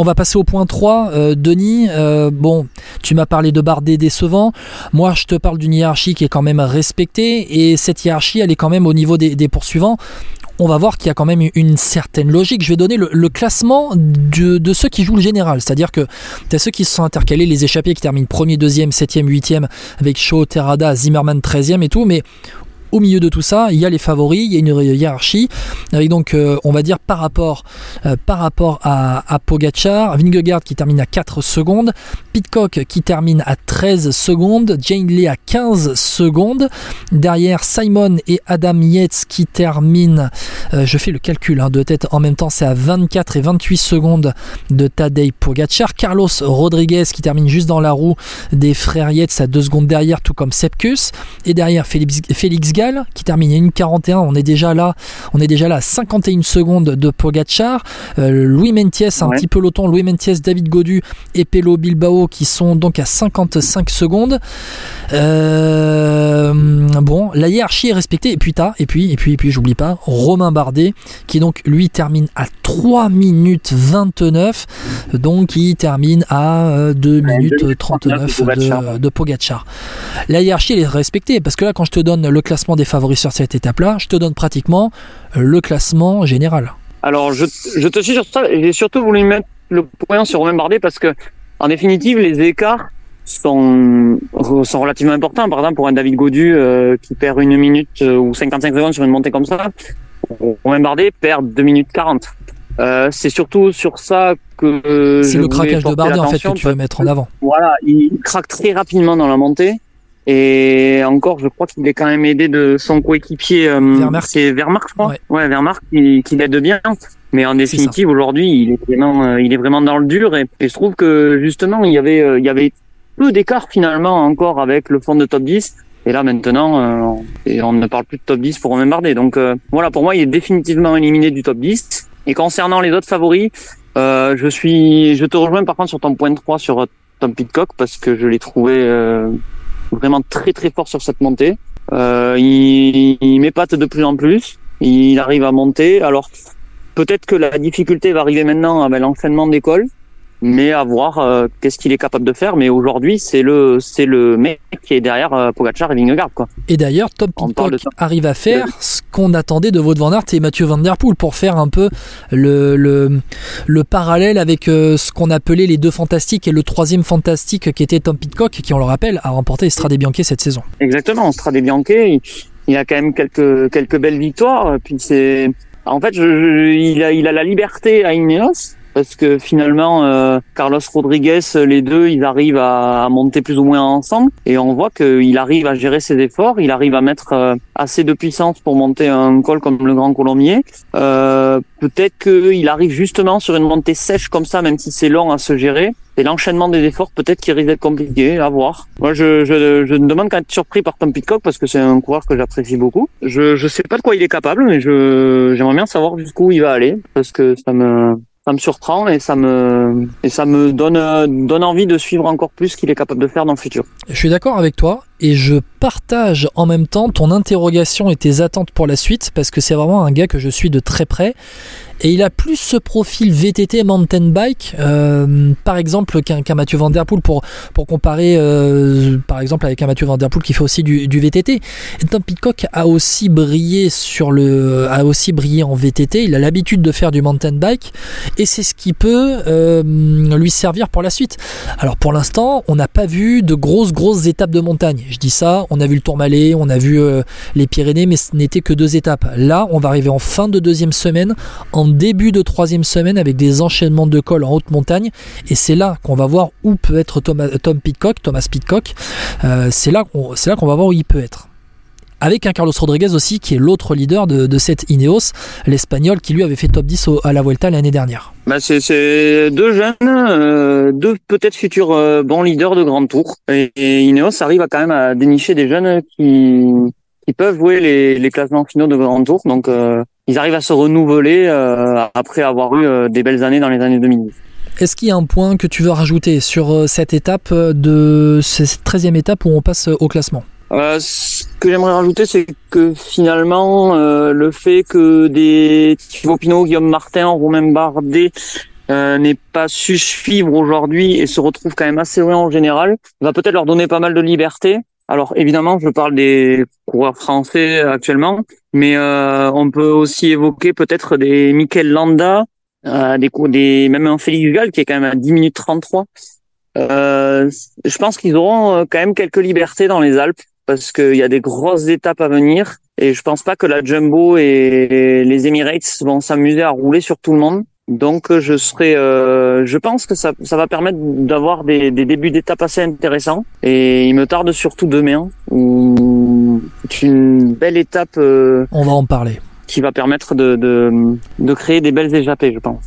On va passer au point 3. Euh, Denis, euh, bon, tu m'as parlé de Bardet décevant. Moi, je te parle d'une hiérarchie qui est quand même respectée. Et cette hiérarchie, elle est quand même au niveau des, poursuivants. On va voir qu'il y a quand même une certaine logique. Je vais donner le, classement de, ceux qui jouent le général. C'est-à-dire que tu as ceux qui se sont intercalés, les échappés qui terminent premier, deuxième, septième, huitième, avec Shaw, Terrada, Zimmerman 13e et tout. Mais au milieu de tout ça, il y a les favoris, il y a une hiérarchie, avec donc, euh, on va dire, par rapport, euh, par rapport à, à Pogacar, Vingegaard qui termine à 4 secondes, Pitcock qui termine à 13 secondes, Jane Lee à 15 secondes, derrière Simon et Adam Yates qui terminent, euh, je fais le calcul hein, de tête en même temps, c'est à 24 et 28 secondes de Tadej Pogacar, Carlos Rodriguez qui termine juste dans la roue des frères Yates à 2 secondes derrière, tout comme Sepkus, et derrière Félix, Félix qui termine à 1,41. On est déjà là, on est déjà là à 51 secondes de Pogachar. Euh, Louis Mentiès, un petit peloton, Louis Mentiès, David Godu et Pelo Bilbao qui sont donc à 55 secondes. Euh, bon, la hiérarchie est respectée. Et puis t'as, et puis, et puis, et puis, j'oublie pas, Romain Bardet qui donc lui termine à 3 minutes 29. Donc il termine à 2 euh, minutes 39 de, de Pogachar. La hiérarchie elle est respectée parce que là quand je te donne le classement des favoris sur cette étape-là, je te donne pratiquement euh, le classement général. Alors, je, te suis sur ça. J'ai surtout voulu mettre le point sur Romain Bardet parce que, en définitive, les écarts sont, sont relativement importants. Par exemple, pour un David Godu euh, qui perd une minute euh, ou 55 secondes sur une montée comme ça, Romain Bardet perd 2 minutes 40. c'est surtout sur ça que. c'est le craquage de Bardet en fait que tu veux mettre en avant. Voilà, il craque très rapidement dans la montée. Et encore, je crois qu'il est quand même aidé de son coéquipier. Euh, c'est Vermark, je crois. Ouais, ouais Vermark qui, qui l'aide bien. Mais en définitive, aujourd'hui, il est vraiment, euh, il est vraiment dans le dur. Et, je trouve que justement, il y avait, euh, il y avait peu d'écart finalement encore avec le fond de top 10. Et là maintenant, euh, on ne parle plus de top 10 pour Romain Bardet. Donc voilà, pour moi, il est définitivement éliminé du top 10. Et concernant les autres favoris, je suis, je te rejoins par contre sur ton point 3 sur Tom Pitcock parce que je l'ai trouvé vraiment très très fort sur cette montée. Euh, il, il m'épate de plus en plus. Il arrive à monter. Alors peut-être que la difficulté va arriver maintenant avec l'enchaînement d'école mais à voir euh, qu'est-ce qu'il est capable de faire. Mais aujourd'hui, c'est le c'est le mec qui est derrière euh, Pogacar et Vingegaard quoi. Et d'ailleurs, Tom Pitcock arrive à faire ce qu'on attendait de Wout van Aert et Mathieu Van Der Poel pour faire un peu le le, le parallèle avec euh, ce qu'on appelait les deux fantastiques et le troisième fantastique qui était Tom Pitcock qui, on le rappelle, a remporté Strade Bianche cette saison. Exactement, Strade Bianche, il, il a quand même quelques quelques belles victoires. Puis c'est en fait, je, il a il a la liberté à Ineos parce que finalement euh, Carlos Rodriguez, les deux, ils arrivent à, monter plus ou moins ensemble et on voit qu'il arrive à gérer ses efforts, il arrive à mettre euh, assez de puissance pour monter un col comme le Grand Colombier. Euh, Peut-être qu'il arrive justement sur une montée sèche comme ça, même si c'est long à se gérer. Et l'enchaînement des efforts, peut-être qu'il risque d'être compliqué à voir. Moi, je, je, je me demande qu'à être surpris par Tom Pitcock parce que c'est un coureur que j'apprécie beaucoup. Je je sais pas de quoi il est capable, mais j'aimerais bien savoir jusqu'où il va aller parce que ça me ça me surprend et ça me et ça me donne donne envie de suivre encore plus ce qu'il est capable de faire dans le futur. Je suis d'accord avec toi et je partage en même temps ton interrogation et tes attentes pour la suite parce que c'est vraiment un gars que je suis de très près et il a plus ce profil VTT mountain bike, euh, par exemple, qu'un Mathieu Van Der Poel pour, pour comparer, euh, par exemple, avec un Mathieu Van Der Poel qui fait aussi du, VTT. Et Tom Pitcock a aussi brillé sur le, a aussi brillé en VTT. Il a l'habitude de faire du mountain bike et c'est ce qui peut euh, lui servir pour la suite. Alors pour l'instant, on n'a pas vu de grosses grosses étapes de montagne. Je dis ça, on a vu le Tourmalet, on a vu les Pyrénées, mais ce n'était que deux étapes. Là, on va arriver en fin de deuxième semaine en début de troisième semaine avec des enchaînements de cols en haute montagne. Et c'est là qu'on va voir où peut être Thomas, Tom Pitcock, Thomas. Euh, c'est là qu'on va voir où il peut être avec un Carlos Rodriguez aussi qui est l'autre leader de, cette Ineos, l'Espagnol qui lui avait fait top 10 à la Vuelta l'année dernière. Bah c'est deux jeunes, euh, deux peut-être futurs euh, bons leaders de Grand Tour. Et, Ineos arrive à quand même à dénicher des jeunes qui, qui peuvent jouer les, les classements finaux de Grand Tour. Donc ils arrivent à se renouveler euh, après avoir eu euh, des belles années dans les années 2010. Est-ce qu'il y a un point que tu veux rajouter sur euh, cette étape de cette 13e étape où on passe au classement? Euh, ce que j'aimerais rajouter, c'est que finalement, le fait que des Thibaut Pinot, Guillaume Martin, Romain Bardet n'est pas su suivre aujourd'hui et se retrouve quand même assez loin en général, va peut-être leur donner pas mal de liberté. Alors évidemment, je parle des coureurs français actuellement, mais on peut aussi évoquer peut-être des Mikel Landa, des, des même un Félix Gall qui est quand même à 10 minutes 33. Euh, je pense qu'ils auront quand même quelques libertés dans les Alpes parce qu'il y a des grosses étapes à venir et je pense pas que la Jumbo et les Emirates vont s'amuser à rouler sur tout le monde. Donc je serai, euh, je pense que ça, ça va permettre d'avoir des, des, débuts d'étape assez intéressants. Et il me tarde surtout demain, où c'est une belle étape. Euh, On va en parler. Qui va permettre de, de, de créer des belles échappées, je pense.